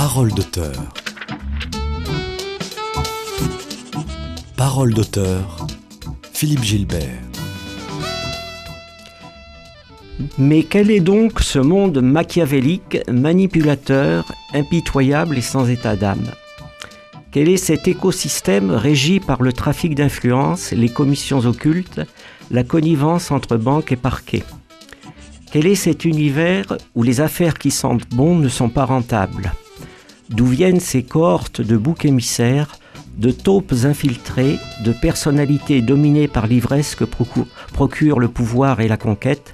Parole d'auteur. Parole d'auteur. Philippe Gilbert. Mais quel est donc ce monde machiavélique, manipulateur, impitoyable et sans état d'âme? Quel est cet écosystème régi par le trafic d'influence, les commissions occultes, la connivence entre banques et parquets? Quel est cet univers où les affaires qui sentent bon ne sont pas rentables? D'où viennent ces cohortes de boucs émissaires, de taupes infiltrées, de personnalités dominées par l'ivresse que procure le pouvoir et la conquête,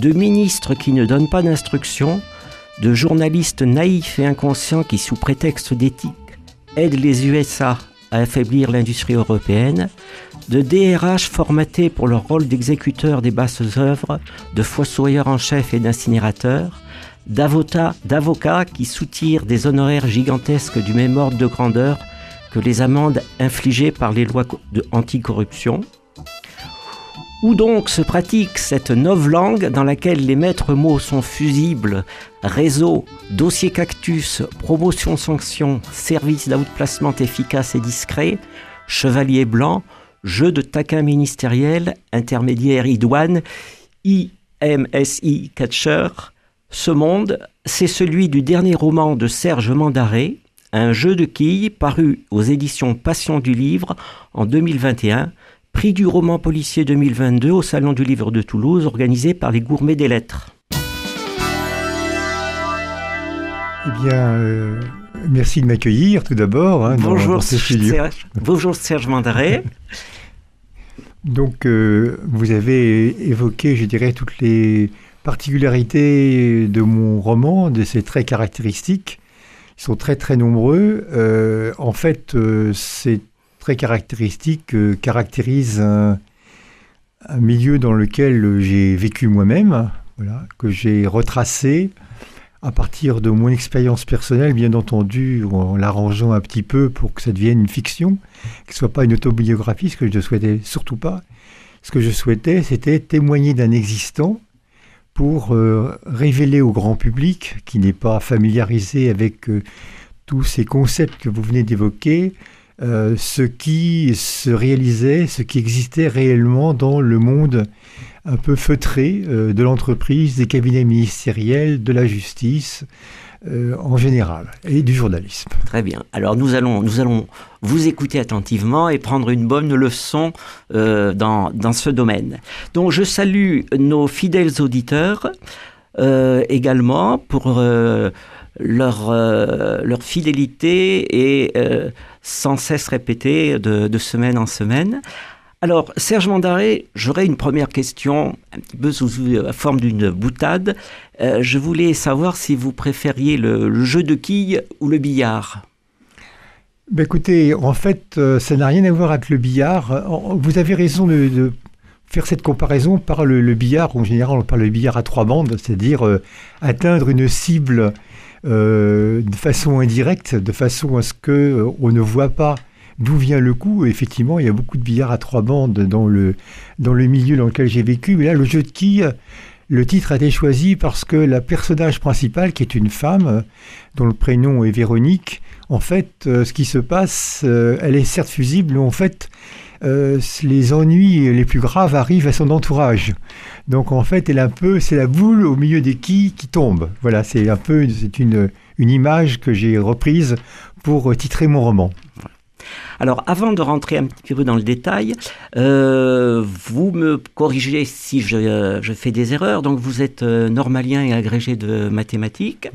de ministres qui ne donnent pas d'instructions, de journalistes naïfs et inconscients qui, sous prétexte d'éthique, aident les USA à affaiblir l'industrie européenne, de DRH formatés pour leur rôle d'exécuteurs des basses œuvres, de fossoyeurs en chef et d'incinérateurs, d'avocats qui soutirent des honoraires gigantesques du même ordre de grandeur que les amendes infligées par les lois anticorruption, où donc se pratique cette langue dans laquelle les maîtres mots sont fusibles, réseau, dossier cactus, promotion sanction, service d'outplacement efficace et discret, chevalier blanc, jeu de taquin ministériel, intermédiaire idoine, IMSI catcher. Ce monde, c'est celui du dernier roman de Serge Mandaré, un jeu de quilles paru aux éditions Passion du Livre en 2021 prix du roman policier 2022 au Salon du Livre de Toulouse, organisé par les Gourmets des Lettres. Eh bien, euh, merci de m'accueillir tout d'abord. Hein, bonjour, Serge, bonjour Serge Mandaré. Donc, euh, vous avez évoqué, je dirais, toutes les particularités de mon roman, de ses traits caractéristiques. Ils sont très très nombreux. Euh, en fait, c'est très caractéristique euh, caractérise un, milieu dans lequel j'ai vécu moi-même, voilà, que j'ai retracé à partir de mon expérience personnelle, bien entendu, en l'arrangeant un petit peu pour que ça devienne une fiction, que ce soit pas une autobiographie, ce que je ne souhaitais surtout pas. Ce que je souhaitais, c'était témoigner d'un existant pour euh, révéler au grand public, qui n'est pas familiarisé avec euh, tous ces concepts que vous venez d'évoquer, euh, ce qui se réalisait, ce qui existait réellement dans le monde un peu feutré de l'entreprise, des cabinets ministériels, de la justice. Euh, en général et du journalisme. Très bien. Alors nous allons, nous allons vous écouter attentivement et prendre une bonne leçon dans, dans, ce domaine. Donc je salue nos fidèles auditeurs également pour leur, leur fidélité et sans cesse répété de, semaine en semaine. Alors, Serge Mandaré, j'aurais une première question, un petit peu sous la forme d'une boutade. Euh, je voulais savoir si vous préfériez le, jeu de quilles ou le billard. Ben écoutez, en fait, euh, ça n'a rien à voir avec le billard. Vous avez raison de, faire cette comparaison par le, billard. En général, on parle de billard à trois bandes, c'est-à-dire euh, atteindre une cible euh, de façon indirecte, de façon à ce que euh, ne voit pas d'où vient le coup? Effectivement, il y a beaucoup de billards à trois bandes dans le, milieu dans lequel j'ai vécu. Mais là, le jeu de quilles, le titre a été choisi parce que la personnage principale, qui est une femme, dont le prénom est Véronique, en fait, euh, ce qui se passe, elle est certes fusible, mais en fait, euh, les ennuis les plus graves arrivent à son entourage. Donc en fait, elle un peu, c'est la boule au milieu des quilles qui tombe. Voilà, c'est un peu, c'est une image que j'ai reprise pour titrer mon roman. Alors, avant de rentrer un petit peu dans le détail, euh, vous me corrigez si je, fais des erreurs. Donc, vous êtes euh, normalien et agrégé de mathématiques.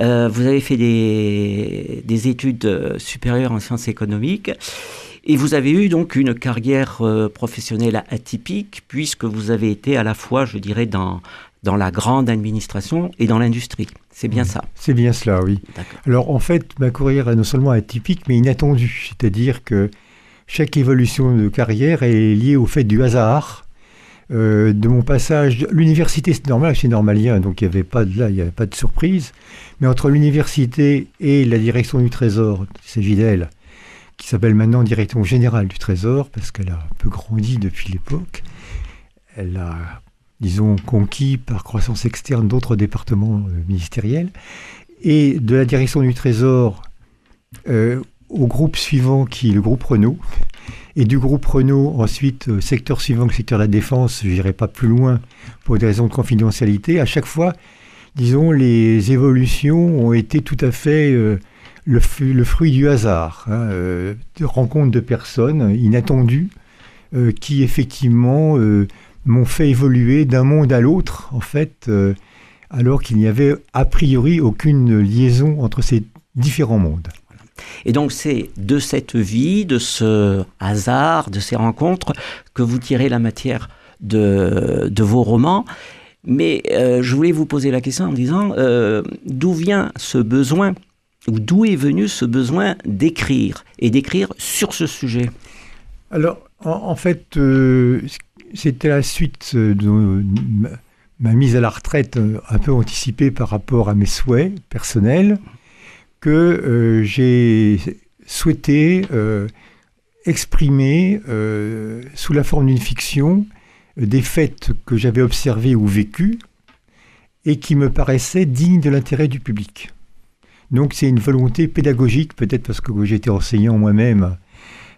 vous avez fait des, des, études supérieures en sciences économiques. Et vous avez eu donc une carrière euh, professionnelle atypique, puisque vous avez été à la fois, je dirais, dans, dans la grande administration et dans l'industrie. C'est bien ça C'est bien cela, oui. Alors en fait, ma carrière est non seulement atypique, mais inattendue. C'est-à-dire que chaque évolution de carrière est liée au fait du hasard. Euh, de mon passage, l'université c'est normal, c'est normalien, donc il n'y avait pas de là, il n'y avait pas de surprise. Mais entre l'université et la direction du Trésor, il s'agit d'elle, qui s'appelle maintenant direction générale du Trésor, parce qu'elle a un peu grandi depuis l'époque. Elle a, disons, conquis par croissance externe d'autres départements euh, ministériels. et de la direction du Trésor euh, au groupe suivant qui est le groupe Renault. Et du groupe Renault, ensuite, euh, secteur suivant, le secteur de la défense, je n'irai pas plus loin pour des raisons de confidentialité. À chaque fois, disons, les évolutions ont été tout à fait euh, le, fruit du hasard, hein, de rencontres de personnes inattendues qui, effectivement, m'ont fait évoluer d'un monde à l'autre, en fait, alors qu'il n'y avait a priori aucune liaison entre ces différents mondes. Et donc c'est de cette vie, de ce hasard, de ces rencontres, que vous tirez la matière de, vos romans. Mais euh, je voulais vous poser la question en disant euh, d'où vient ce besoin, ou d'où est venu ce besoin d'écrire, et d'écrire sur ce sujet? Alors, en, fait, euh, c'était la suite de ma mise à la retraite un peu anticipée par rapport à mes souhaits personnels que euh, j'ai souhaité euh, exprimer euh, sous la forme d'une fiction des faits que j'avais observés ou vécus et qui me paraissaient dignes de l'intérêt du public. Donc c'est une volonté pédagogique, peut-être parce que j'étais enseignant moi-même,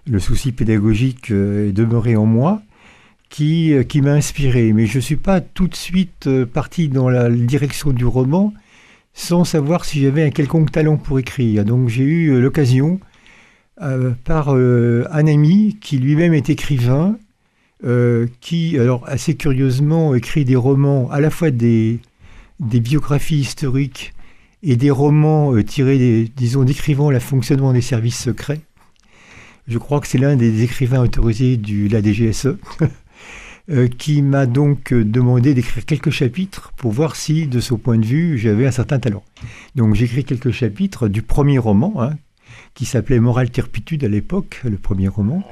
le souci pédagogique est demeuré en moi, qui, qui m'a inspiré. Mais je ne suis pas tout de suite parti dans la direction du roman, sans savoir si j'avais un quelconque talent pour écrire. Donc j'ai eu euh, l'occasion, euh, par euh, un ami qui lui-même est écrivain, qui, alors assez curieusement, écrit des romans, à la fois des, des biographies historiques et des romans tirés, disons, décrivant le fonctionnement des services secrets. Je crois que c'est l'un des écrivains autorisés de la DGSE. Euh, qui m'a donc euh, demandé d'écrire quelques chapitres pour voir si, de son point de vue, j'avais un certain talent. Donc j'écris quelques chapitres du premier roman, hein, qui s'appelait Morale Turpitude à l'époque, le premier roman,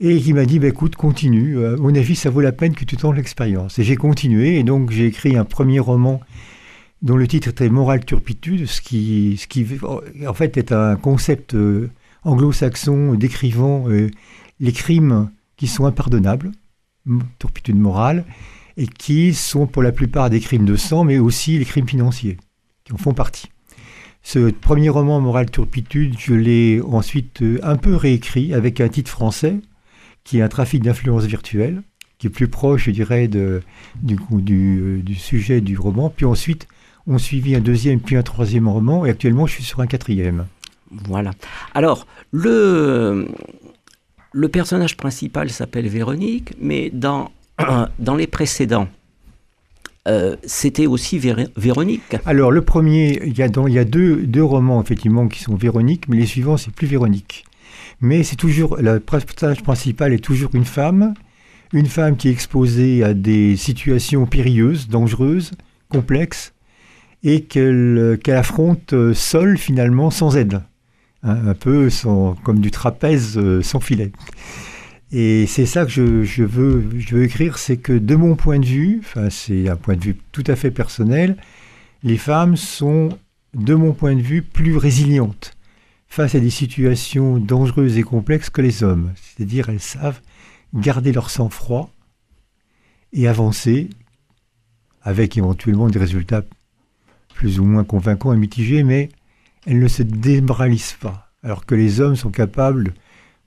et qui m'a dit, bah, écoute, continue, euh, à mon avis, ça vaut la peine que tu tentes l'expérience. Et j'ai continué, et donc j'ai écrit un premier roman dont le titre était Morale Turpitude, ce qui, ce qui en fait est un concept anglo-saxon décrivant les crimes qui sont impardonnables turpitude morale, et qui sont pour la plupart des crimes de sang, mais aussi les crimes financiers, qui en font partie. Ce premier roman, Morale Turpitude, je l'ai ensuite euh, un peu réécrit avec un titre français, qui est un trafic d'influence virtuelle, qui est plus proche, je dirais, du, euh, du, sujet du roman. Puis ensuite, on suivit un deuxième, puis un troisième roman, et actuellement, je suis sur un quatrième. Voilà. Alors, le, le personnage principal s'appelle Véronique, mais dans, les précédents, euh, c'était aussi Véronique. Alors, le premier, il y a, deux, romans, effectivement, qui sont Véronique, mais les suivants, c'est plus Véronique. Mais c'est toujours, le personnage principal est toujours une femme, une femme qui est exposée à des situations périlleuses, dangereuses, complexes, et qu'elle affronte euh, seule, finalement, sans aide. Un peu comme du trapèze euh, sans filet. Et c'est ça que je, veux, je veux écrire, c'est que de mon point de vue, enfin c'est un point de vue tout à fait personnel, les femmes sont, de mon point de vue, plus résilientes face à des situations dangereuses et complexes que les hommes. C'est-à-dire elles savent garder leur sang-froid et avancer avec éventuellement des résultats plus ou moins convaincants et mitigés, mais elle ne se démoralise pas. Alors que les hommes sont capables,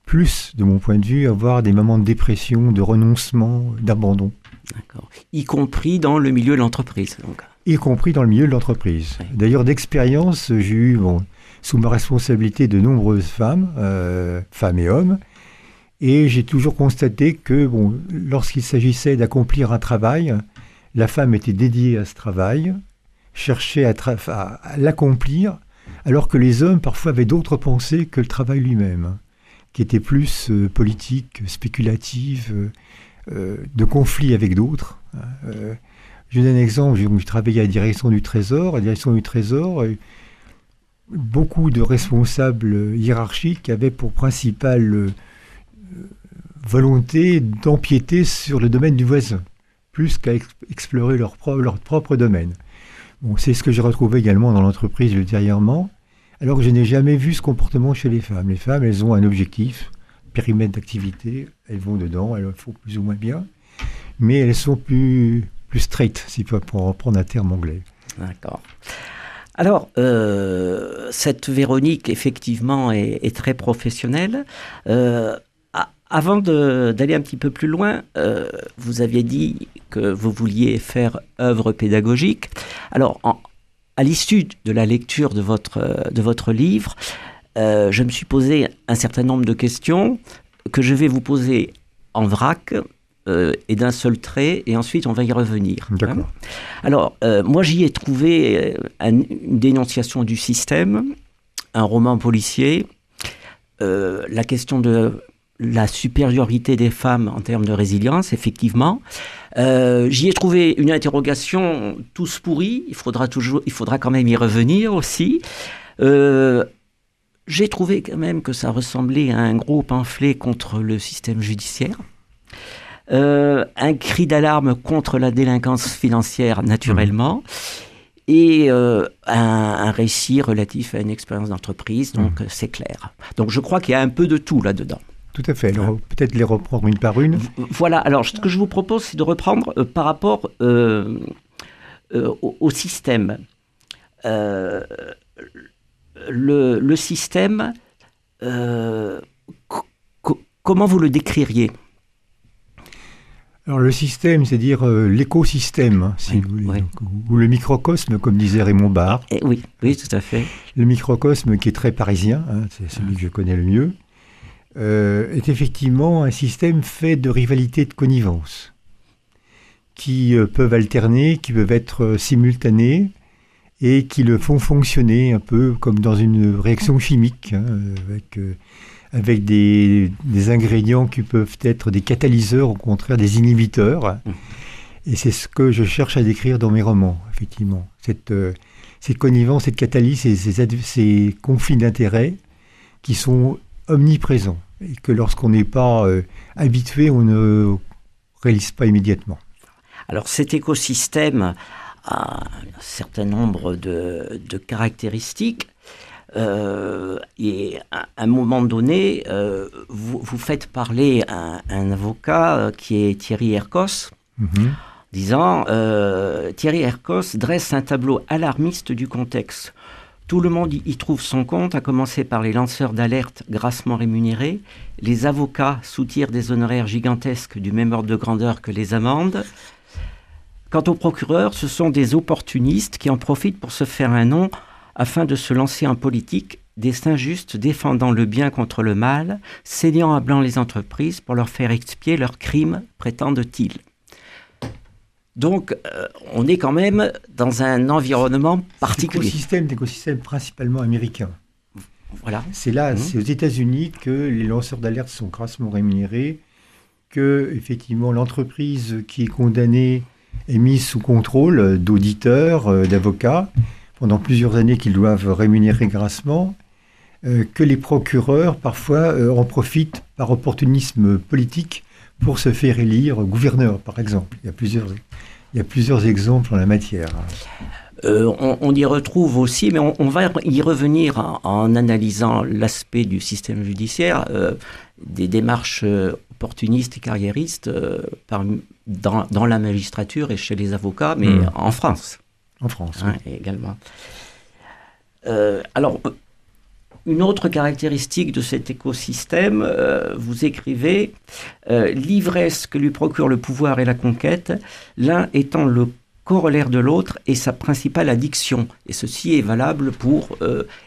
plus de mon point de vue, d'avoir des moments de dépression, de renoncement, d'abandon. D'accord. Y compris dans le milieu de l'entreprise. Y compris dans le milieu de l'entreprise. D'ailleurs, d'expérience, j'ai eu bon, sous ma responsabilité de nombreuses femmes, euh, femmes et hommes, et j'ai toujours constaté que bon, lorsqu'il s'agissait d'accomplir un travail, la femme était dédiée à ce travail, cherchait à, à l'accomplir alors que les hommes parfois avaient d'autres pensées que le travail lui-même, qui était plus euh, politique, spéculative, euh, euh, de conflit avec d'autres. Hein, je donne un exemple, je, travaillais à la direction du Trésor, à la direction du Trésor, beaucoup de responsables hiérarchiques avaient pour principale volonté d'empiéter sur le domaine du voisin, plus qu'à explorer leur, leur propre domaine. Bon, c'est ce que j'ai retrouvé également dans l'entreprise ultérieurement, alors je n'ai jamais vu ce comportement chez les femmes. Les femmes, elles ont un objectif, périmètre d'activité, elles vont dedans, elles le font plus ou moins bien, mais elles sont plus, plus straight, si pour reprendre un terme anglais. D'accord. Alors, euh, cette Véronique, effectivement, est, très professionnelle. Euh, avant d'aller un petit peu plus loin, euh, vous aviez dit que vous vouliez faire œuvre pédagogique. Alors, à l'issue de la lecture de votre, de votre livre, je me suis posé un certain nombre de questions que je vais vous poser en vrac euh, et d'un seul trait, et ensuite on va y revenir. Hein. Alors, euh, moi j'y ai trouvé euh, une dénonciation du système, un roman policier, la question de la supériorité des femmes en termes de résilience, effectivement. j'y ai trouvé une interrogation tous pourris, il faudra, toujours, il faudra quand même y revenir aussi. j'ai trouvé quand même que ça ressemblait à un gros pamphlet contre le système judiciaire. Euh, un cri d'alarme contre la délinquance financière naturellement, et euh, un, récit relatif à une expérience d'entreprise, donc mmh. c'est clair. Donc je crois qu'il y a un peu de tout là-dedans. Tout à fait. Alors, peut-être les reprendre une par une. Voilà. Alors, ce que je vous propose, c'est de reprendre euh, par rapport au, système. Le, système, comment vous le décririez? Alors le système, c'est-à-dire euh, l'écosystème, hein, si vous voulez, ou le microcosme, comme disait Raymond Barre. Eh oui, oui, tout à fait. Le microcosme qui est très parisien, hein, c'est celui que je connais le mieux, euh, est effectivement un système fait de rivalité de connivence, qui euh, peuvent alterner, qui peuvent être simultanées, et qui le font fonctionner un peu comme dans une réaction chimique, hein, avec avec des, ingrédients qui peuvent être des catalyseurs, au contraire des inhibiteurs. Et c'est ce que je cherche à décrire dans mes romans, effectivement. Cette, euh, connivence, cette catalyse, ces, ces, conflits d'intérêts qui sont omniprésents et que lorsqu'on n'est pas euh, habitué, on ne réalise pas immédiatement. Alors cet écosystème a un certain nombre de, de caractéristiques. Euh, et à un moment donné, euh, vous, vous, faites parler un, un, avocat qui est Thierry Hercos, mhm. disant Thierry Hercos dresse un tableau alarmiste du contexte. Tout le monde y trouve son compte, à commencer par les lanceurs d'alerte grassement rémunérés, les avocats soutirent des honoraires gigantesques du même ordre de grandeur que les amendes. Quant aux procureurs, ce sont des opportunistes qui en profitent pour se faire un nom afin de se lancer en politique, destin juste défendant le bien contre le mal, saignant à blanc les entreprises pour leur faire expier leurs crimes, prétendent-ils. Donc, euh, on est quand même dans un environnement particulier. Écosystème d'écosystème principalement américain. Voilà. C'est là, mmh. c'est aux États-Unis que les lanceurs d'alerte sont grassement rémunérés, que effectivement l'entreprise qui est condamnée est mise sous contrôle d'auditeurs, euh, d'avocats, pendant plusieurs années qu'ils doivent rémunérer grassement, euh, que les procureurs parfois euh, en profitent par opportunisme politique pour se faire élire gouverneur, par exemple. Il y a plusieurs, il y a plusieurs exemples en la matière. Euh, on, y retrouve aussi, mais on, va y revenir en, analysant l'aspect du système judiciaire, des démarches opportunistes et carriéristes par, dans, dans, la magistrature et chez les avocats, mais hmm. en France. En France. Également. Euh, alors, une autre caractéristique de cet écosystème, euh, vous écrivez euh, l'ivresse que lui procure le pouvoir et la conquête, l'un étant le corollaire de l'autre et sa principale addiction. Et ceci est valable pour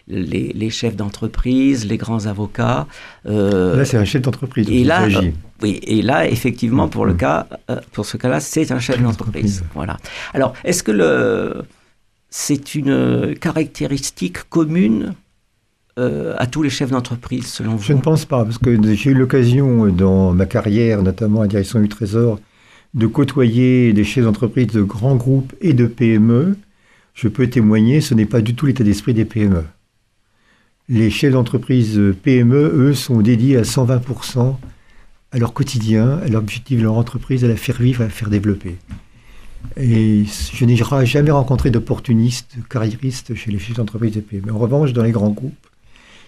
les, chefs d'entreprise, les grands avocats. là, c'est un chef d'entreprise. Et là, oui, et là, effectivement, pour le cas, euh, pour ce cas-là, c'est un chef d'entreprise. Voilà. Alors, est-ce que le, c'est une caractéristique commune euh, à tous les chefs d'entreprise, selon vous Je ne pense pas, parce que j'ai eu l'occasion dans ma carrière, notamment à direction du Trésor, de côtoyer des chefs d'entreprise de grands groupes et de PME. Je peux témoigner, ce n'est pas du tout l'état d'esprit des PME. Les chefs d'entreprise PME, eux, sont dédiés à 120% à leur quotidien, à leur objectif de leur entreprise, à la faire vivre, à la faire développer. Et je n'ai jamais rencontré d'opportunistes, carriéristes chez les chefs d'entreprise et PME. En revanche, dans les grands groupes,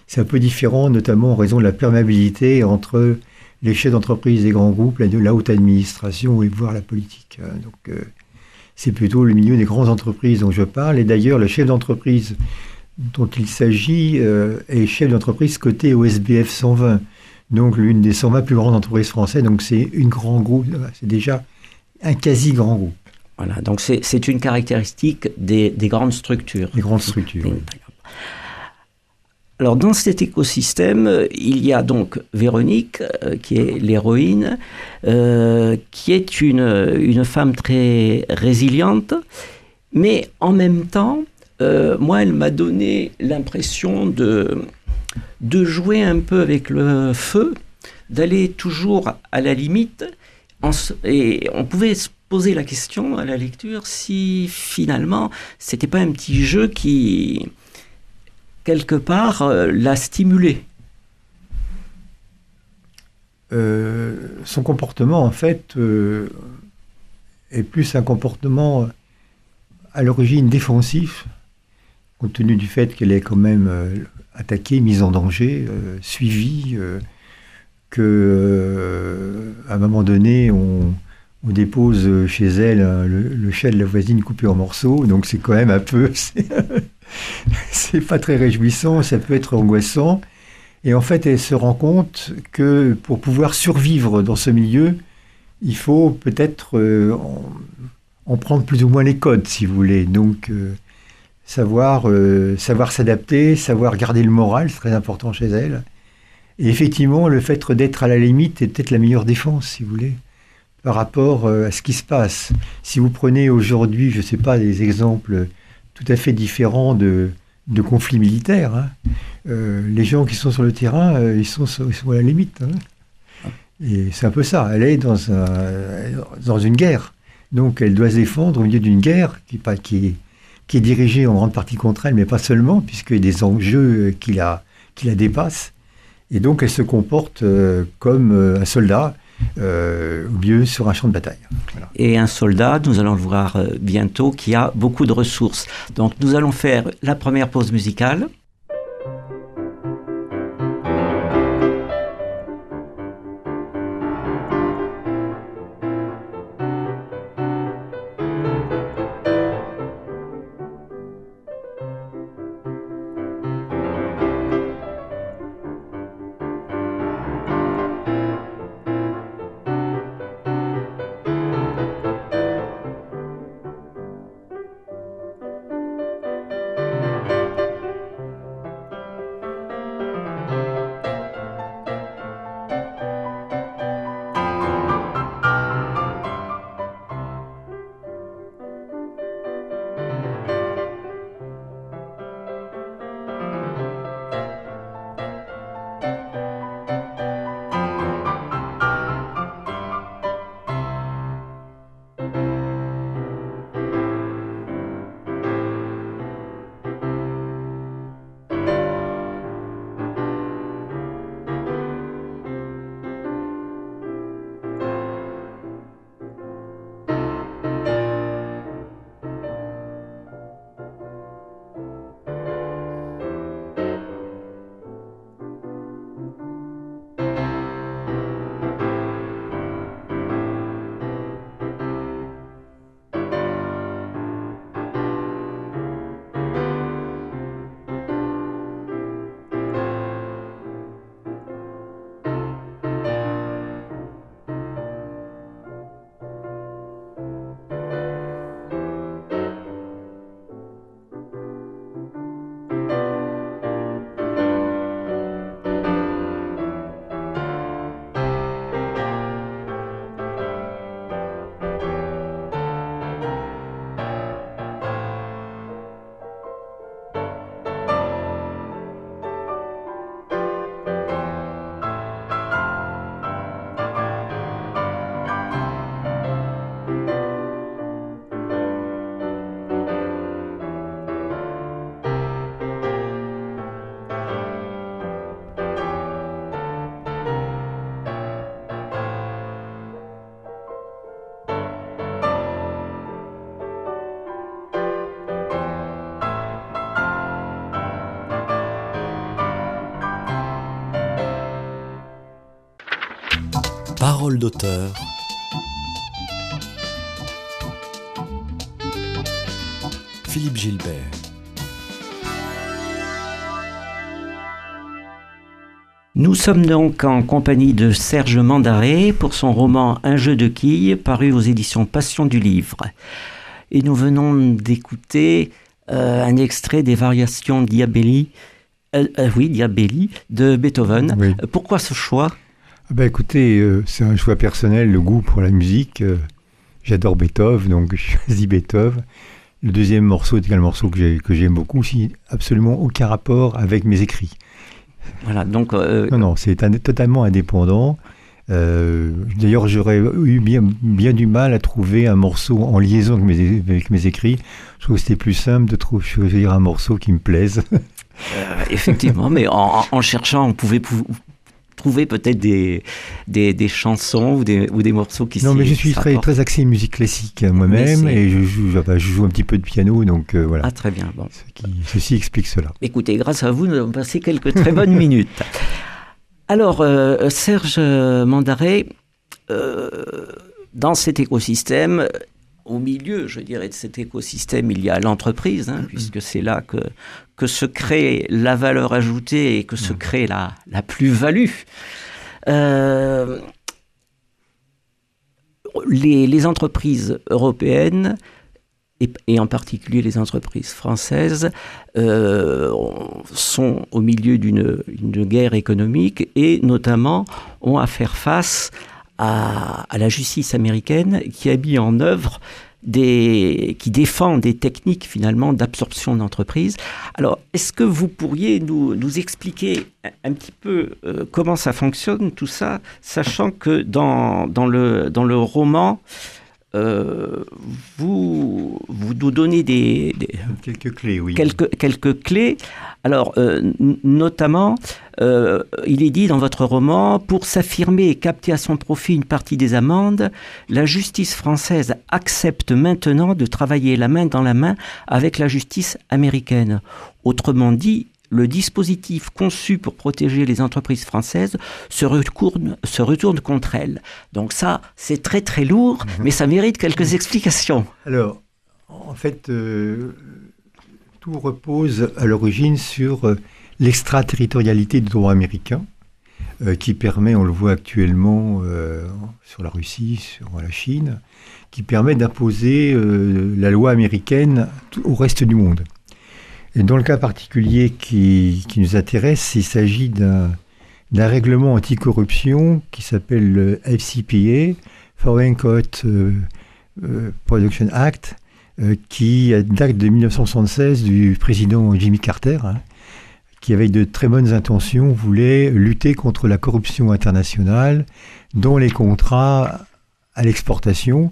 c'est un peu différent, notamment en raison de la perméabilité entre les chefs d'entreprise et grands groupes, la, la haute administration et voire la politique. Hein. Donc, euh, c'est plutôt le milieu des grandes entreprises dont je parle. Et d'ailleurs, le chef d'entreprise dont il s'agit euh, est chef d'entreprise coté au SBF 120, donc l'une des 120 plus grandes entreprises françaises. Donc c'est une grand groupe, c'est déjà un quasi grand groupe. Voilà, donc c'est une caractéristique des, des, grandes structures. Des grandes structures. Oui. Alors dans cet écosystème, il y a donc Véronique, euh, qui est l'héroïne, euh, qui est une, une, femme très résiliente, mais en même temps, euh, moi, elle m'a donné l'impression de, de jouer un peu avec le feu, d'aller toujours à la limite, et on pouvait se poser la question à la lecture si finalement c'était pas un petit jeu qui quelque part, euh, l'a stimulé. Euh, Son comportement, en fait, euh, est plus un comportement à l'origine défensif, compte tenu du fait qu'elle est quand même attaquée, mise en danger, suivie, que à un moment donné, on, dépose chez elle le, le, chat de la voisine coupé en morceaux, donc c'est quand même un peu... c'est pas très réjouissant, ça peut être angoissant. Et en fait, elle se rend compte que pour pouvoir survivre dans ce milieu, il faut peut-être euh, en, prendre plus ou moins les codes, si vous voulez. Donc, euh, savoir euh, savoir s'adapter, savoir garder le moral, c'est très important chez elle. Et effectivement, le fait d'être à la limite est peut-être la meilleure défense, si vous voulez, par rapport à ce qui se passe. Si vous prenez aujourd'hui, je ne sais pas, des exemples tout à fait différent de, de conflits militaires. Hein. Euh, les gens qui sont sur le terrain, euh, ils, sont, à la limite. Hein. Et c'est un peu ça. Elle est dans, un, dans une guerre. Donc elle doit se défendre au milieu d'une guerre qui, est dirigée en grande partie contre elle, mais pas seulement, puisqu'il y a des enjeux qui la, qui la dépassent. Et donc elle se comporte euh, comme un soldat euh, au mieux sur un champ de bataille. Et un soldat, nous allons le voir euh, bientôt, qui a beaucoup de ressources. Donc nous allons faire la première pause musicale. Parole d'auteur. Philippe Gilbert. Nous sommes donc en compagnie de Serge Mandaré pour son roman Un jeu de quilles paru aux éditions Passion du Livre. Et nous venons d'écouter euh, un extrait des variations Diabelli, euh, euh, oui, Diabelli de Beethoven. Oui. Pourquoi ce choix? Bah écoutez, euh, c'est un choix personnel, le goût pour la musique. euh, J'adore Beethoven, donc je choisis Beethoven. Le deuxième morceau est un morceau que j'ai- que j'aime beaucoup, aussi absolument aucun rapport avec mes écrits. Voilà, donc euh, Non, non, c'est totalement indépendant. Euh, D'ailleurs, j'aurais eu bien, bien du mal à trouver un morceau en liaison avec mes, avec mes écrits. Je trouve que c'était plus simple de trouver, choisir un morceau qui me plaise. Euh, effectivement, mais en, en cherchant, on pouvait pou- trouver peut-être des, des, des chansons ou des, ou des morceaux qui non, mais je suis très, très axé musique classique euh, moi-même et je joue, je joue un petit peu de piano, donc euh, voilà. Ah, très bien. Bon. Ce qui- ceci explique cela. Écoutez, grâce à vous, nous avons passé quelques très bonnes minutes. Alors, euh, Serge Mandaré, euh, dans cet écosystème, au milieu, je dirais, de cet écosystème, il y a l'entreprise, hein, puisque c'est là que, que se crée la valeur ajoutée et que se crée la, la plus-value. Euh, les, les entreprises européennes, et, et en particulier les entreprises françaises, euh, sont au milieu d'une une guerre économique et notamment ont à faire face à, à la justice américaine qui a mis en œuvre des, qui défend des techniques finalement d'absorption d'entreprises. Alors, est-ce que vous pourriez nous, nous expliquer un, un petit peu euh, comment ça fonctionne, tout ça, sachant que dans, dans, le, dans le roman, euh, vous, vous nous donnez des, des- Quelques clés, oui. quelques, quelques clés. Alors, euh, notamment, euh, il est dit dans votre roman, pour s'affirmer et capter à son profit une partie des amendes, la justice française accepte maintenant de travailler la main dans la main avec la justice américaine. Autrement dit, le dispositif conçu pour protéger les entreprises françaises se retourne, se retourne contre elles. Donc ça, c'est très très lourd, mais ça mérite quelques explications. Alors, en fait, euh, tout repose à l'origine sur euh, l'extraterritorialité du droit américain, euh, qui permet, on le voit actuellement sur la Russie, sur la Chine, qui permet d'imposer la loi américaine au reste du monde. Et dans le cas particulier qui, nous intéresse, il s'agit d'un d'un règlement anticorruption qui s'appelle le FCPA, Foreign Court euh, euh, Production Act, euh, qui date de 1976 du président Jimmy Carter, hein, qui avec de très bonnes intentions voulait lutter contre la corruption internationale dans les contrats à l'exportation.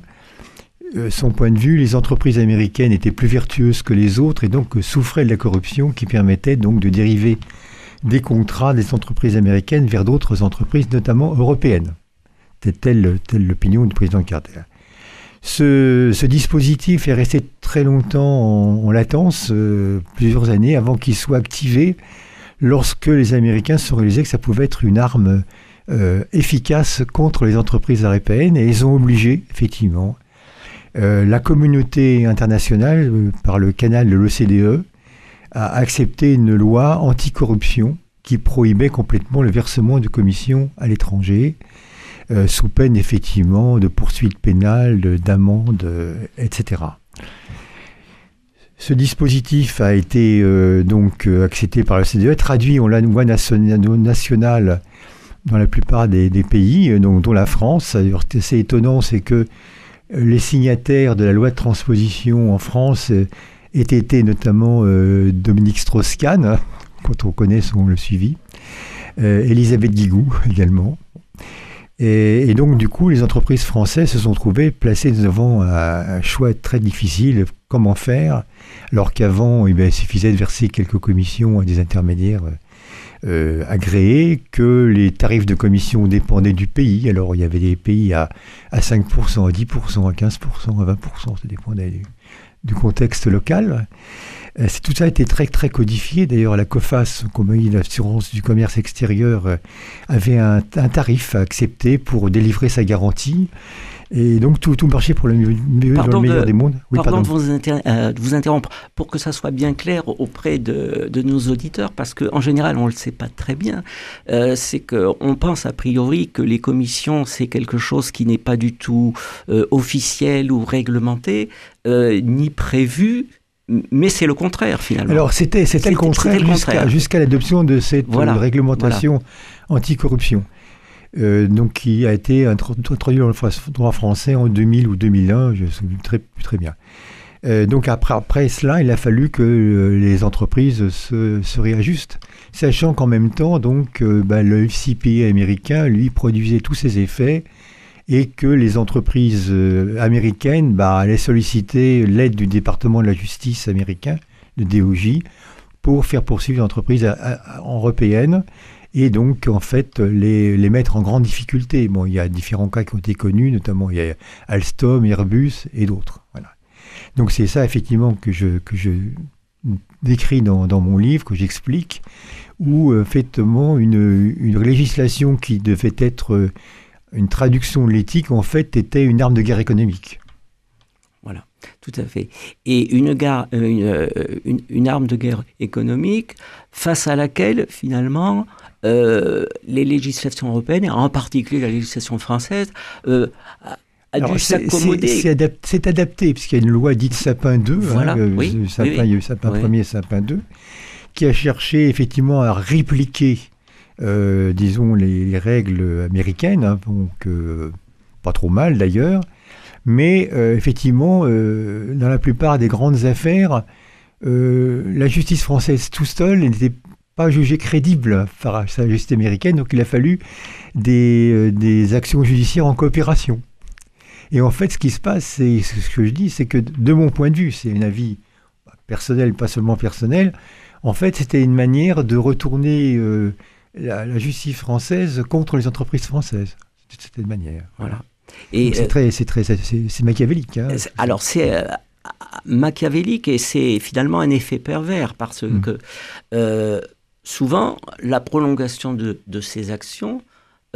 Euh, son point de vue, les entreprises américaines étaient plus vertueuses que les autres et donc euh, souffraient de la corruption qui permettait donc de dériver des contrats des entreprises américaines vers d'autres entreprises, notamment européennes. Telle, telle l'opinion du président Carter. Ce, dispositif est resté très longtemps en, en latence, euh, plusieurs années, avant qu'il soit activé, lorsque les Américains se sont réalisés que ça pouvait être une arme efficace contre les entreprises européennes, et ils ont obligé, effectivement, euh, la communauté internationale, euh, par le canal de l'OCDE, à accepter une loi anticorruption qui prohibait complètement le versement de commissions à l'étranger, euh, sous peine effectivement de poursuites pénales, de- d'amendes, etc. Ce dispositif a été donc accepté par la CDE, traduit en loi nationa- nationale dans la plupart des, pays, dont la France. C'est étonnant, c'est que les signataires de la loi de transposition en France euh, aient été notamment euh, Dominique Strauss-Kahn, quand on connaît son le suivi, euh, Elisabeth Guigou également. Et, donc, du coup, les entreprises françaises se sont trouvées placées devant un, choix très difficile. Comment faire Alors qu'avant, eh bien, il suffisait de verser quelques commissions à des intermédiaires euh, agréés, que les tarifs de commission dépendaient du pays. Alors, il y avait des pays à, à 5%, à 10%, à 15%, à 20%, ça dépendait du contexte local. Euh, tout ça a été très très codifié. D'ailleurs, la COFAS, Compagnie d'assurance du commerce extérieur, euh, avait un, tarif à accepter pour délivrer sa garantie. Et donc tout, tout marchait pour le, mieux, dans le meilleur des mondes. pardon, De, vous euh, vous interrompre, pour que ça soit bien clair auprès de, de nos auditeurs, parce qu'en général, on ne le sait pas très bien, euh, c'est qu'on pense a priori que les commissions, c'est quelque chose qui n'est pas du tout euh, officiel ou réglementé, ni prévu, mais c'est le contraire finalement. Alors c'était le contraire jusqu'à l'adoption de cette réglementation anticorruption. Euh, donc qui a été introduit dans le droit français en 2000 ou 2001, je ne sais très, très bien. Euh, donc après, après, cela, il a fallu que euh, les entreprises se, se, réajustent, sachant qu'en même temps, donc, bah, le FCPA américain, lui, produisait tous ses effets et que les entreprises américaines bah, allaient solliciter l'aide du département de la justice américain, le DOJ, pour faire poursuivre les entreprises européennes et donc en fait les, les, mettre en grande difficulté. Bon, il y a différents cas qui ont été connus, notamment il y a Alstom, Airbus et d'autres. Voilà. Donc c'est ça effectivement que je, que je décris dans, dans mon livre, que j'explique, où effectivement une, une, législation qui devait être euh, une traduction de l'éthique en fait était une arme de guerre économique. Voilà, tout à fait. Et une, euh, une, une, une, arme de guerre économique face à laquelle, finalement, euh, les législations européennes, et en particulier la législation française, euh. C'est adapté, puisqu'il y a une loi dite Sapin 2, hein, euh, Sapin, eu Sapin 1er, Sapin 2, qui a cherché effectivement à répliquer, disons, les, règles américaines, hein, donc pas trop mal d'ailleurs, mais effectivement, dans la plupart des grandes affaires, la justice française tout seul n'était pas jugé crédible par sa justice américaine, donc il a fallu des, euh, actions judiciaires en coopération. Et en fait, ce qui se passe, c'est ce que je dis, c'est que de mon point de vue, c'est un avis personnel, pas seulement personnel, en fait, c'était une manière de retourner euh, la, justice française contre les entreprises françaises. C'était une manière. Voilà. Et c'est euh, très, c'est très, c'est machiavélique. Hein. Alors c'est machiavélique et c'est finalement un effet pervers parce mmh. que souvent, la prolongation de, ces actions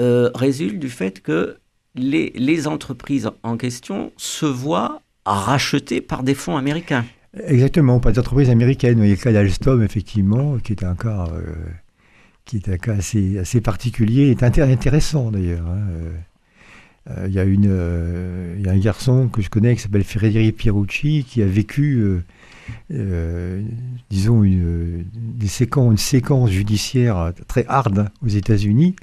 euh, résulte du fait que les, entreprises en question se voient rachetées par des fonds américains. Exactement, par des entreprises américaines. Il y a le cas d'Alstom, effectivement, qui est un cas, euh, qui est un cas assez, particulier et intéressant d'ailleurs. Hein. Euh, il, y a une, il y a un garçon que je connais qui s'appelle Frédéric Pierucci qui a vécu euh, disons, une, une séquence judiciaire très hard aux États-Unis,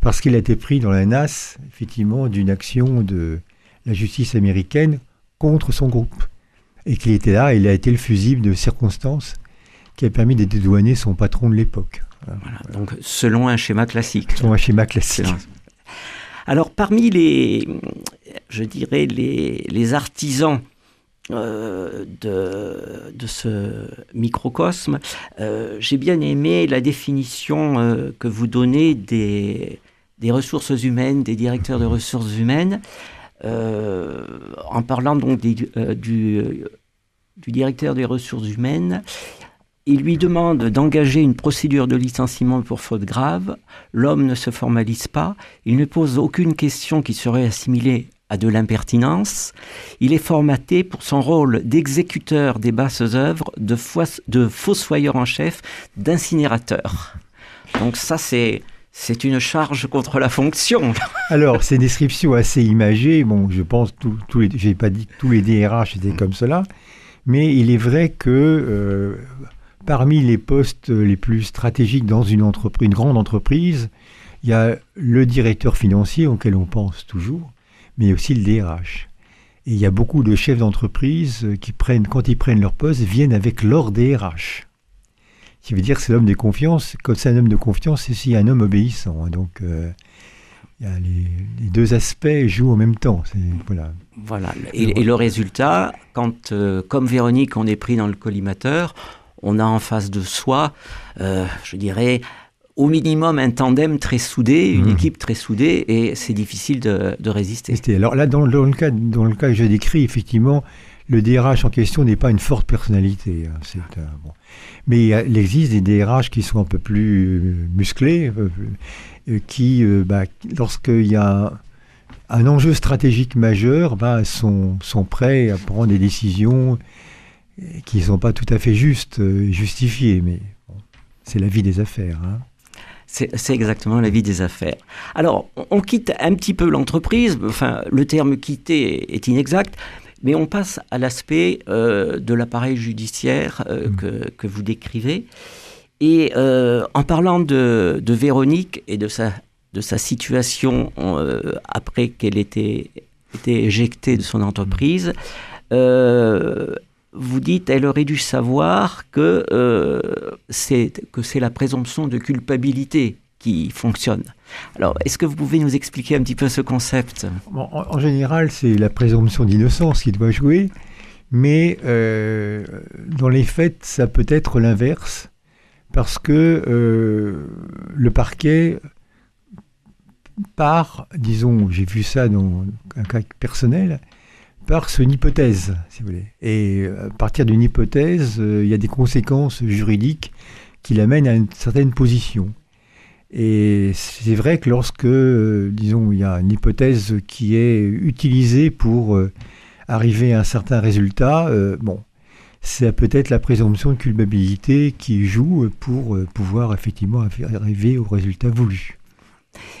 parce qu'il a été pris dans la nasse, effectivement, d'une action de la justice américaine contre son groupe. Et qu'il était là, il a été le fusible de circonstances qui a permis de dédouaner son patron de l'époque. Voilà, donc selon un schéma classique. Selon un schéma classique. Alors parmi les, je dirais, les, les artisans euh, de, de, ce microcosme, euh, j'ai bien aimé la définition euh, que vous donnez des, des, ressources humaines, des directeurs de ressources humaines, en parlant donc du, du, directeur des ressources humaines. Il lui demande d'engager une procédure de licenciement pour faute grave. L'homme ne se formalise pas. Il ne pose aucune question qui serait assimilée à de l'impertinence. Il est formaté pour son rôle d'exécuteur des basses œuvres, de, fossoyeur en chef, d'incinérateur. Donc ça, c'est... Une charge contre la fonction. Alors, ces descriptions assez imagées, je pense, tous pas dit que tous les DRH étaient comme cela, mais il est vrai que euh, parmi les postes les plus stratégiques dans une entreprise, une grande entreprise, il y a le directeur financier auquel on pense toujours, mais aussi le DRH. Et il y a beaucoup de chefs d'entreprise qui prennent, quand ils prennent leur poste, viennent avec leur DRH. Ce qui veut dire que c'est l'homme de confiance. Quand c'est un homme de confiance, c'est aussi un homme obéissant. Hein. Donc, euh, il y a les, deux aspects jouent en même temps. Voilà. voilà. Et, le résultat, quand, euh, comme Véronique, on est pris dans le collimateur, on a en face de soi, euh, je dirais, au minimum un tandem très soudé, une mhm. équipe très soudée, et c'est difficile de, résister. Alors là, dans, le cas, dans le cas que je décris, effectivement, le DRH en question n'est pas une forte personnalité. hein, bon. Mais il, a- il existe des DRH qui sont un peu plus euh, musclés, euh, euh, qui, euh, bah, lorsqu'il y a un, un enjeu stratégique majeur, bah, sont, sont prêts à prendre des décisions euh, qui ne sont pas tout à fait justes euh, justifiées. Mais bon, c'est la vie des affaires. hein. C'est exactement la vie des affaires. Alors, on- quitte un petit peu l'entreprise, enfin, le terme quitter est inexact, mais on passe à l'aspect euh, de l'appareil judiciaire euh, Mm. que, que vous décrivez. Et euh, en parlant de, de Véronique et de sa, de sa situation après qu'elle était, été éjectée de son entreprise, vous dites elle aurait dû savoir que euh, c'est la présomption de culpabilité qui fonctionne. Alors, est-ce que vous pouvez nous expliquer un petit peu ce concept? En général, c'est la présomption d'innocence qui doit jouer, mais euh, dans les faits, ça peut être l'inverse, parce que euh, le parquet part, disons, j'ai vu ça dans un cas personnel, par sur une hypothèse, si vous voulez. Et euh, à partir d'une hypothèse, euh, il y a des conséquences juridiques qui l'amènent à une certaine position. Et c'est vrai que lorsque, euh, disons, il y a une hypothèse qui est utilisée pour arriver à un certain résultat, bon, c'est peut-être la présomption de culpabilité qui joue pour pouvoir effectivement arriver au résultat voulu.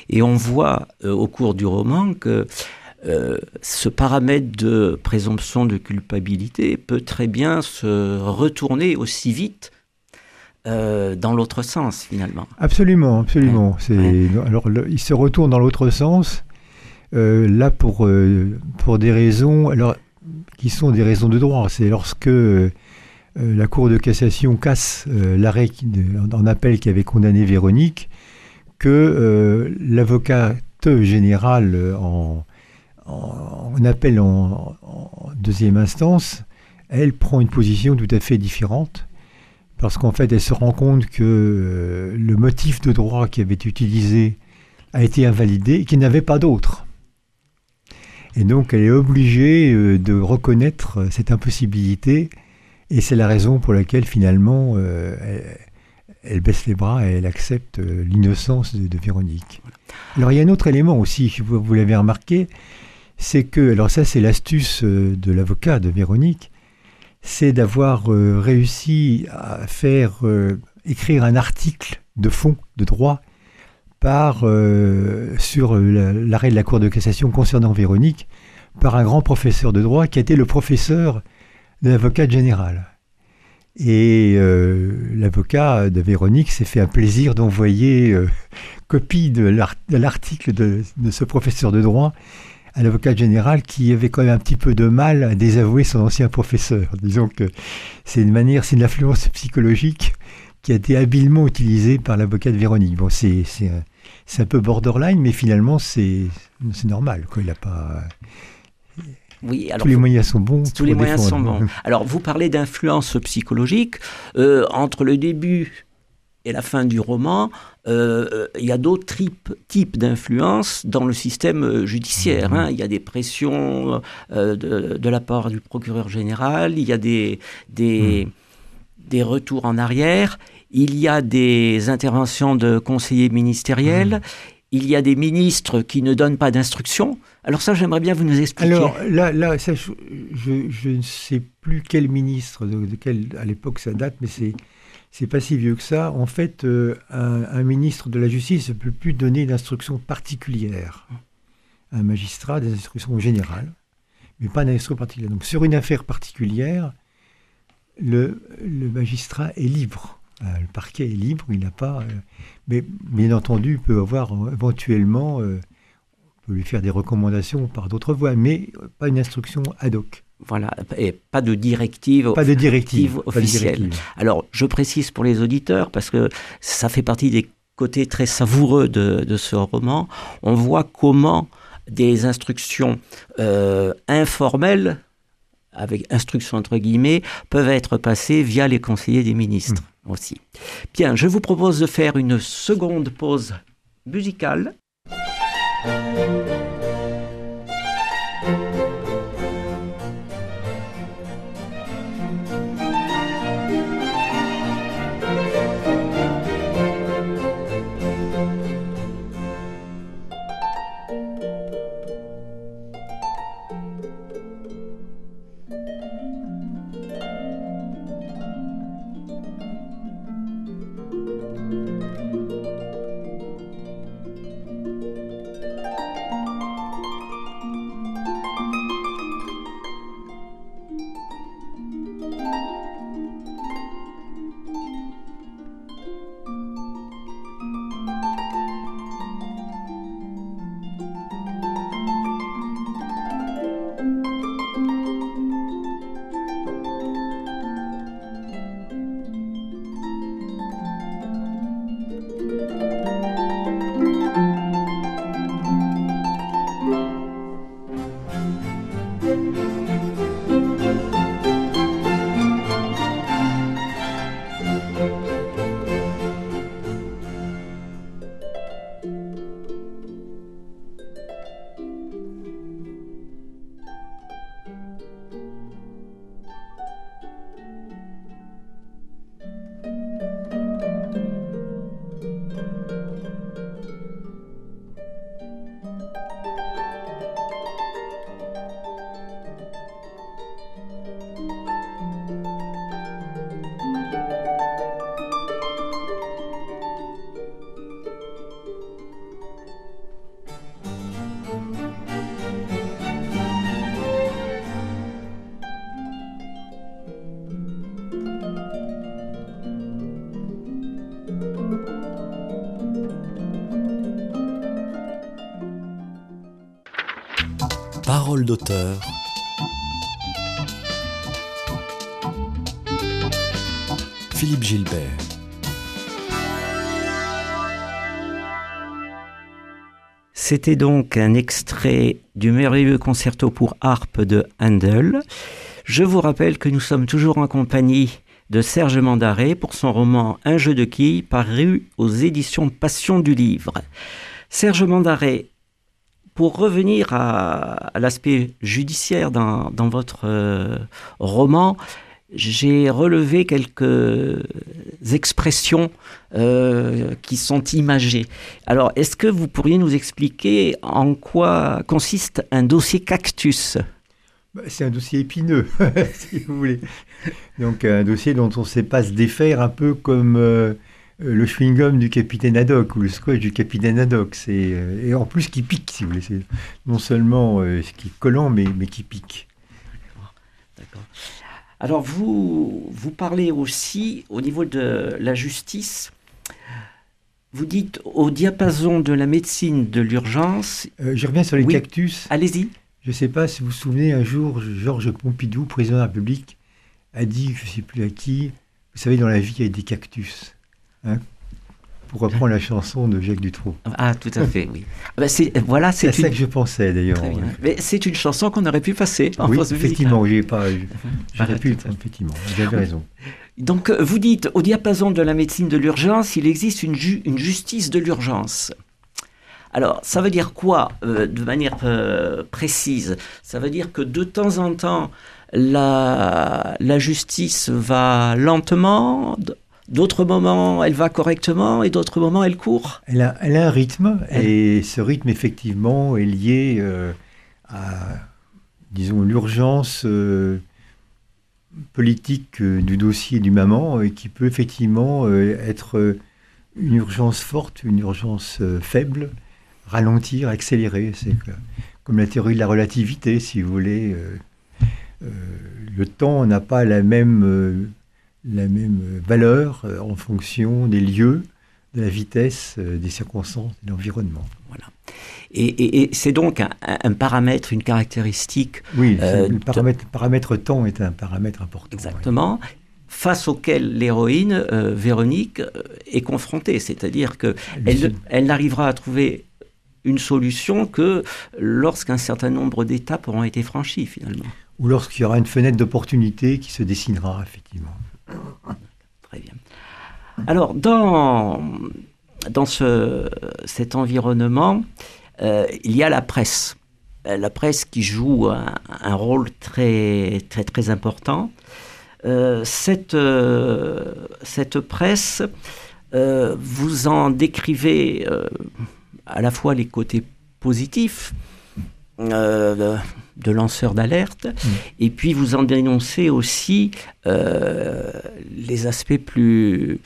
Et on voit au cours du roman que euh, ce paramètre de présomption de culpabilité peut très bien se retourner aussi vite euh, dans l'autre sens finalement. Absolument, absolument. Ouais. alors le- il se retourne dans l'autre sens. euh, là pour pour des raisons alors qui sont des raisons de droit. C'est lorsque la Cour de cassation casse l'arrêt en appel qui avait condamné Véronique que l'avocate générale euh, en, en, appel en, en deuxième instance, elle prend une position tout à fait différente parce qu'en fait, elle se rend compte que euh, le motif de droit qui avait été utilisé a été invalidé et qu'il n'y avait pas d'autre. Et donc, elle est obligée euh, de reconnaître euh, cette impossibilité, et c'est la raison pour laquelle finalement, elle, elle baisse les bras et elle accepte l'innocence de, de Véronique. Alors, il y a un autre élément aussi, vous, vous l'avez remarqué, c'est que, alors ça, c'est l'astuce euh, de l'avocat de Véronique, c'est d'avoir euh, réussi à faire euh, écrire un article de fond, de droit, par, sur la- l'arrêt de la Cour de cassation concernant Véronique, par un grand professeur de droit qui a été le professeur de l'avocat général. Et l'avocat de Véronique s'est fait un plaisir d'envoyer copie de l'article de, de ce professeur de droit à l'avocat général qui avait quand même un petit peu de mal à désavouer son ancien professeur. Disons que c'est une manière, c'est une influence psychologique qui a été habilement utilisée par l'avocat de Véronique. Bon, c'est un, peu borderline, mais finalement c'est normal. Quoi. Il a pas Oui, alors tous les moyens sont bons. tous les moyens sont bons. Alors, vous parlez d'influence psychologique. Euh, entre le début et la fin du roman, euh, euh, il y a d'autres types, types d'influence dans le système euh, judiciaire. Mhm. hein. Il y a des pressions euh, de, de la part du procureur général, il y a des, des, des retours en arrière, il y a des interventions de conseillers ministériels, il y a des ministres qui ne donnent pas d'instructions. Alors ça, j'aimerais bien vous nous expliquer. Alors là, là ça, je, je- je ne sais plus quel ministre, de, de quel, à l'époque ça date, mais c'est c'est pas si vieux que ça. En fait, euh, un, ministre de la Justice ne peut plus donner d'instructions particulières un magistrat, des instructions générales, mais pas d'instructions particulières. Donc sur une affaire particulière, le, magistrat est libre. Euh, le parquet est libre, il n'a pas. euh, mais bien entendu, il peut avoir éventuellement. on peut lui faire des recommandations par d'autres voies, mais pas une instruction ad hoc. Voilà, et pas de directive. Pas de directive. Directive pas de officielle. directive. Alors, je précise pour les auditeurs, parce que ça fait partie des côtés très savoureux de, de ce roman, on voit comment des instructions euh, informelles, avec instructions entre guillemets, peuvent être passées via les conseillers des ministres aussi. Bien, je vous propose de faire une seconde pause musicale. D'auteur. Philippe Gilbert. C'était donc un extrait du merveilleux concerto pour harpe de Handel. Je vous rappelle que nous sommes toujours en compagnie de Serge Mandaré pour son roman Un jeu de quilles paru aux éditions Passion du Livre. Serge Mandaré, pour revenir à, l'aspect judiciaire dans, votre euh, roman, j'ai relevé quelques expressions euh, qui sont imagées. Alors, est-ce que vous pourriez nous expliquer en quoi consiste un dossier cactus? Bah, C'est un dossier épineux, si vous voulez. Donc, un dossier dont on ne sait pas se défaire, un peu comme euh, le chewing-gum du capitaine Haddock ou le scotch du capitaine Haddock. Euh, et en plus, qui pique, si vous voulez. C'est non seulement ce qui est collant, mais, mais qui pique. D'accord. Alors vous, vous parlez aussi au niveau de la justice. Vous dites au diapason de la médecine de l'urgence. Euh, je reviens sur les cactus. Allez-y. Je ne sais pas si vous vous souvenez, un jour, Georges Pompidou, président de la République, a dit, je ne sais plus à qui, vous savez, dans la vie, il y a des cactus. Hein? Pour reprendre la chanson de Jacques Dutronc. Ah, tout à fait, oui. Ah bah, c'est voilà, c'est ça que je pensais d'ailleurs. Mais c'est une chanson qu'on aurait pu passer en oui, effectivement, j'ai pas, j'aurais pu, effectivement, avez raison. Donc, euh, vous dites, au diapason de la médecine de l'urgence, il existe une, une justice de l'urgence. Alors, ça veut dire quoi euh, de manière euh, précise? Ça veut dire que de temps en temps, la, la justice va lentement, D'autres moments, elle va correctement et d'autres moments, elle court. Elle a, un rythme et ce rythme, effectivement, est lié euh, à, disons, l'urgence euh, politique euh, du dossier du maman et qui peut effectivement être une urgence forte, une urgence faible, ralentir, accélérer. C'est comme la théorie de la relativité, si vous voulez. le temps n'a pas la même la même valeur euh, en fonction des lieux, de la vitesse, euh, des circonstances, de l'environnement. Voilà. Et, c'est donc un, paramètre, une caractéristique. Oui, euh, le paramètre, paramètre, temps est un paramètre important. Exactement. Face auquel l'héroïne, Véronique, est confrontée. C'est-à-dire qu'elle elle, n'arrivera à trouver une solution que lorsqu'un certain nombre d'étapes auront été franchies, finalement. Ou lorsqu'il y aura une fenêtre d'opportunité qui se dessinera, effectivement. Très bien. Alors, dans, dans ce, cet environnement, euh, il y a la presse. Euh, la presse qui joue un, rôle très, très, très important. Euh, cette, cette presse, vous en décrivez à la fois les côtés positifs, de lanceurs d'alerte. Mm. Et puis vous en dénoncez aussi euh, les aspects plus,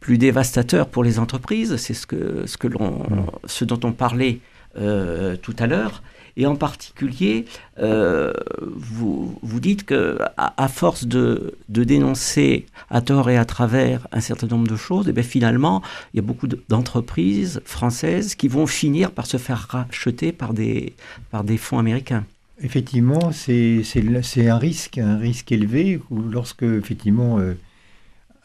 plus dévastateurs pour les entreprises. C'est ce, que, ce, que l'on, mm. ce dont on parlait euh, tout à l'heure. Et en particulier, euh, vous, vous dites que à, force de, de, dénoncer à tort et à travers un certain nombre de choses, et eh bien finalement, il y a beaucoup d'entreprises françaises qui vont finir par se faire racheter par des, par des fonds américains. Effectivement, c'est un risque, élevé, lorsque effectivement euh,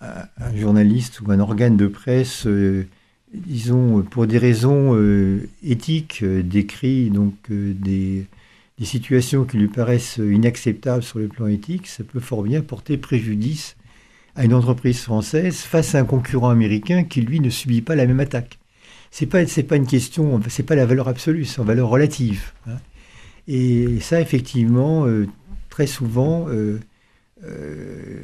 un journaliste ou un organe de presse, euh, disons pour des raisons euh, éthiques, décrit donc des, situations qui lui paraissent inacceptables sur le plan éthique, ça peut fort bien porter préjudice à une entreprise française face à un concurrent américain qui lui ne subit pas la même attaque. C'est pas pas une question, c'est pas la valeur absolue, c'est une valeur relative. Hein. Et ça, effectivement, euh, très souvent, euh, euh,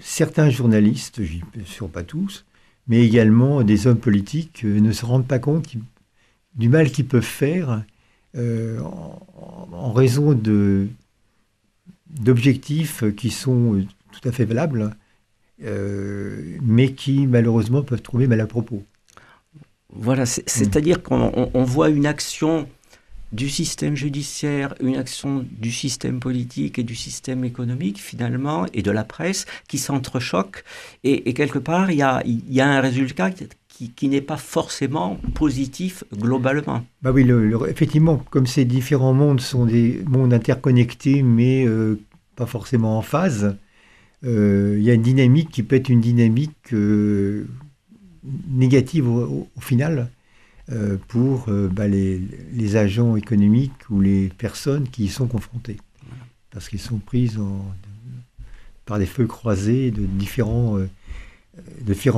certains journalistes, bien sûr pas tous, mais également des hommes politiques ne se rendent pas compte du mal qu'ils peuvent faire en, raison d'objectifs qui sont tout à fait valables, mais qui malheureusement peuvent trouver mal à propos. Voilà, c'est-à-dire qu'on voit une action du système judiciaire, une action du système politique et du système économique finalement, et de la presse qui s'entrechoquent. Et, quelque part, il y a, un résultat qui, n'est pas forcément positif globalement. Bah oui, effectivement, comme ces différents mondes sont des mondes interconnectés, mais euh, pas forcément en phase, euh, il y a une dynamique qui peut être une dynamique euh, négative au, final pour bah, les, agents économiques ou les personnes qui y sont confrontées. Parce qu'ils sont prises par des feux croisés de différents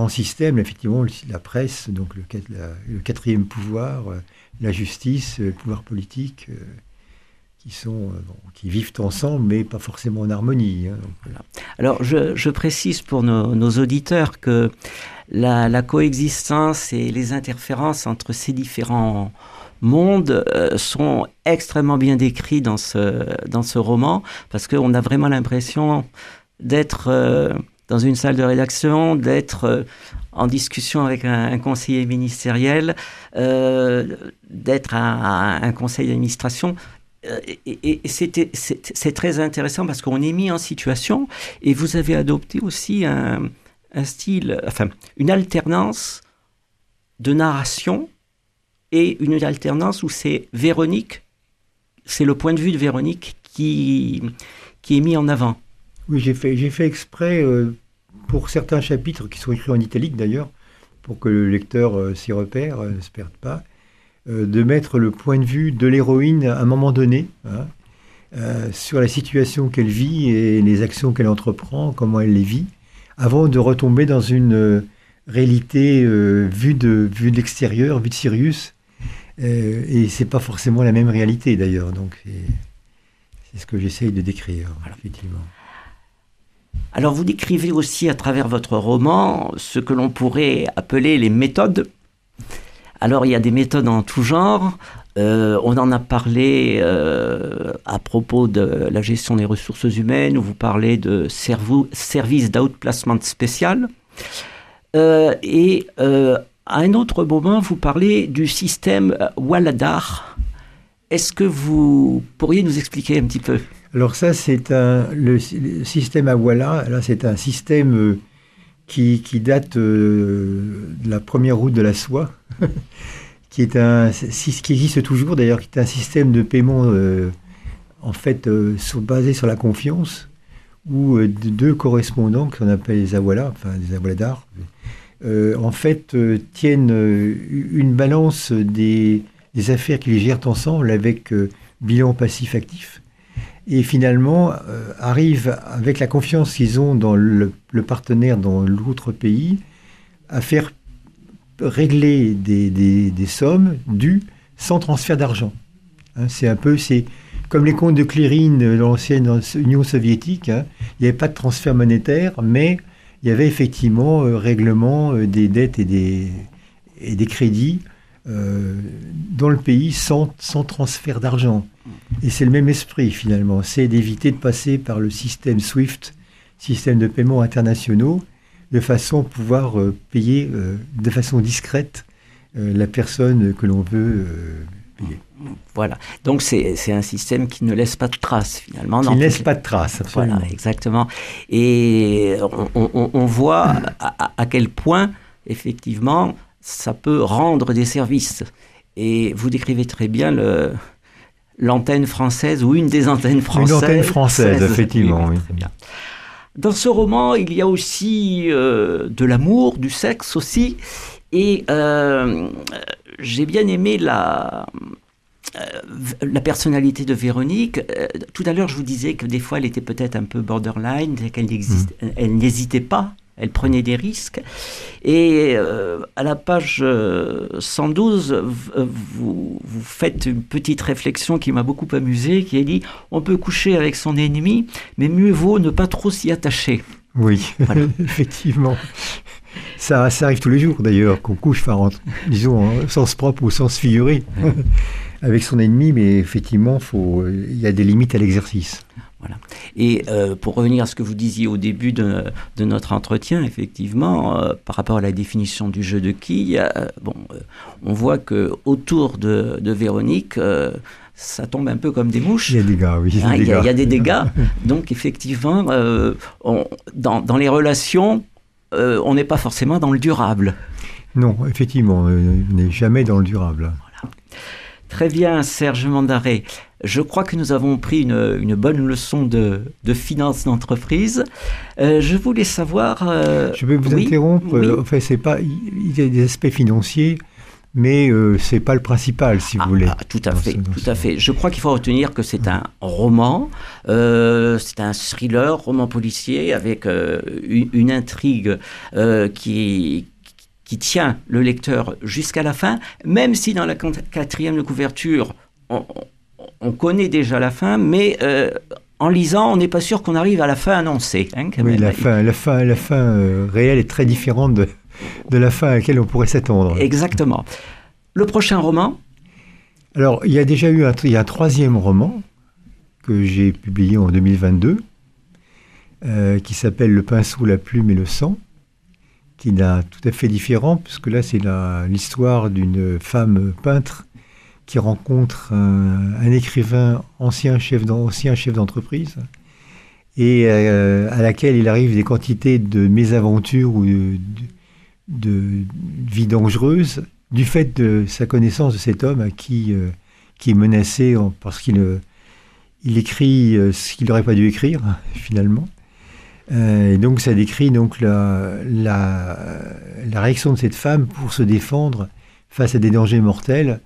systèmes, effectivement, la presse, donc le, quatrième pouvoir, euh, la justice, le pouvoir politique, euh, qui, sont, euh, qui vivent ensemble, mais pas forcément en harmonie. Hein, Alors, je, précise pour nos, auditeurs que la, coexistence et les interférences entre ces différents mondes sont extrêmement bien décrits dans ce, dans ce roman, parce qu'on a vraiment l'impression d'être dans une salle de rédaction, d'être euh, en discussion avec un, conseiller ministériel, euh, d'être à, un conseil d'administration. Euh, et, c'est très intéressant parce qu'on est mis en situation et vous avez adopté aussi un, style, enfin, une alternance de narration et une alternance où c'est Véronique, c'est le point de vue de Véronique qui, qui est mis en avant. Oui, j'ai fait, j'ai fait exprès euh, pour certains chapitres qui sont écrits en italique d'ailleurs, pour que le lecteur euh, s'y repère, euh, ne se perde pas, de mettre le point de vue de l'héroïne à un moment donné hein, sur la situation qu'elle vit et les actions qu'elle entreprend, comment elle les vit, avant de retomber dans une réalité vue de vue de l'extérieur, vue de Sirius. et c'est pas forcément la même réalité d'ailleurs. Donc c'est ce que j'essaye de décrire, effectivement. Alors vous décrivez aussi à travers votre roman ce que l'on pourrait appeler les méthodes. Alors il y a des méthodes en tout genre. Euh, on en a parlé euh, à propos de la gestion des ressources humaines, où vous parlez de service d'outplacement spécial. Euh, et à un autre moment, vous parlez du système Waladar. Est-ce que vous pourriez nous expliquer un petit peu? Alors ça, c'est un le, système Awala. Là, c'est un système euh, qui, date de la première route de la soie, qui est un qui existe toujours d'ailleurs, qui est un système de paiement euh, en fait basé sur la confiance, où deux correspondants qu'on appelle les Awala, enfin des Awaladars, en fait tiennent une balance des, affaires qu'ils gèrent ensemble avec bilan passif-actif et finalement euh, arrivent, avec la confiance qu'ils ont dans le, partenaire dans l'autre pays, à faire régler des, sommes dues sans transfert d'argent. Hein, c'est un peu, c'est comme les comptes de clearing de l'ancienne Union soviétique, hein, il n'y avait pas de transfert monétaire, mais il y avait effectivement euh, règlement euh, des dettes et des, et des crédits dans le pays sans, sans transfert d'argent. Et c'est le même esprit finalement, c'est d'éviter de passer par le système SWIFT, système de paiement internationaux, de façon à pouvoir euh, payer euh, de façon discrète euh, la personne que l'on veut payer. Voilà, donc c'est un système qui ne laisse pas de traces finalement. Qui ne laisse pas de traces, absolument. Voilà, exactement. Et on, voit à, à, quel point, effectivement, ça peut rendre des services. Et vous décrivez très bien le, l'antenne française ou une des antennes françaises. Une antenne française, effectivement. Oui. Dans ce roman, il y a aussi euh, de l'amour, du sexe aussi. Et euh, j'ai bien aimé la, euh, la personnalité de Véronique. tout à l'heure, je vous disais que des fois, elle était peut-être un peu borderline, qu'elle mmh. n'hésitait pas elle prenait des risques. Et euh, à la page 112, euh, euh, vous, vous, faites une petite réflexion qui m'a beaucoup amusé, qui est dit on peut coucher avec son ennemi, mais mieux vaut ne pas trop s'y attacher. Oui, effectivement. Ça, ça, arrive tous les jours d'ailleurs, qu'on couche, enfin, disons, en sens propre ou sens figuré, avec son ennemi, mais effectivement, il y a des limites à l'exercice. Voilà. Et euh, pour revenir à ce que vous disiez au début de, de notre entretien, effectivement, euh, par rapport à la définition du jeu de quilles, euh, bon, euh, on voit que autour de, de Véronique, ça tombe un peu comme des mouches. Il y a des gars, oui. Hein, Il y, a- il y a des dégâts. dégâts. Donc effectivement, on- dans, dans les relations, on n'est pas forcément dans le durable. Non, effectivement, on n'est jamais dans le durable. Très bien, Serge Mandaré. Je crois que nous avons pris une, une bonne leçon de, de finance d'entreprise. Euh, je voulais savoir. euh, Je vais vous oui, interrompre. oui. Enfin, c'est pas. Il y a des aspects financiers, mais euh, c'est pas le principal, si vous Ah, voulez. ah, tout à fait, tout à fait. Je crois qu'il faut retenir que c'est un roman, euh, c'est un thriller, roman policier avec euh, une, une intrigue qui qui tient le lecteur jusqu'à la fin, même si dans la quatrième de couverture, on, on- on connaît déjà la fin, mais euh, en lisant, on n'est pas sûr qu'on arrive à la fin annoncée. hein, Oui, la fin, la fin, la fin euh, réelle est très différente de, de la fin à laquelle on pourrait s'attendre. Exactement. Le prochain roman, Alors, il y a déjà eu un, il y a un troisième roman que j'ai publié en 2022, euh, qui s'appelle Le pinceau, la plume et le sang, qui est d'un- tout à fait différent, puisque là, c'est l'histoire d'une femme peintre qui rencontre un, écrivain ancien chef d'entreprise et euh, à laquelle il arrive des quantités de mésaventures ou de, vie dangereuse du fait de sa connaissance de cet homme à qui, euh, qui est menacé en- parce qu'il euh, écrit ce qu'il n'aurait pas dû écrire finalement. Euh, et donc ça décrit donc la, la, la réaction de cette femme pour se défendre face à des dangers mortels.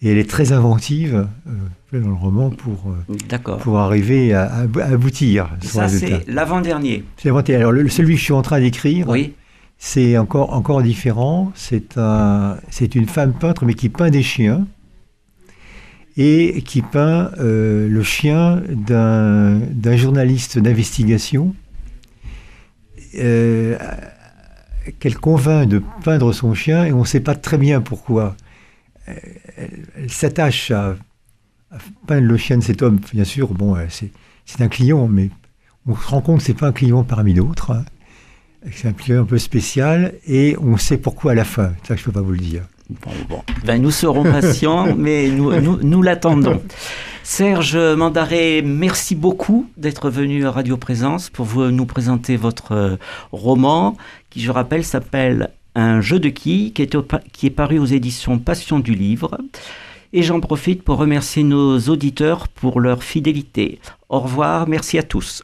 Et elle est très inventive euh, dans le roman pour, euh, pour arriver à, à ab- à aboutir. Ça, c'est l'avant-dernier. Alors le, celui que je suis en train d'écrire, Oui, c'est encore, encore différent. C'est un, une femme peintre, mais qui peint des chiens. Et qui peint euh, le chien d'un, d'un journaliste d'investigation euh, qu'elle convainc de peindre son chien, et on ne sait pas très bien pourquoi. Euh, Elle, s'attache à, à peindre le chien de cet homme. Bien sûr, bon, euh, c'est, c'est un client, mais on se rend compte que ce n'est pas un client parmi d'autres. hein. C'est un client un peu spécial et on sait pourquoi à la fin. Ça, je ne peux pas vous le dire. Bon, bon. Ben, nous serons patients, mais nous, nous, nous l'attendons. Serge Mandaré, merci beaucoup d'être venu à Radio Présence pour vous, nous présenter votre euh, roman, qui, je rappelle, s'appelle Un jeu de quilles, qui est, au qui est paru aux éditions Passion du Livre. Et j'en profite pour remercier nos auditeurs pour leur fidélité. Au revoir, merci à tous.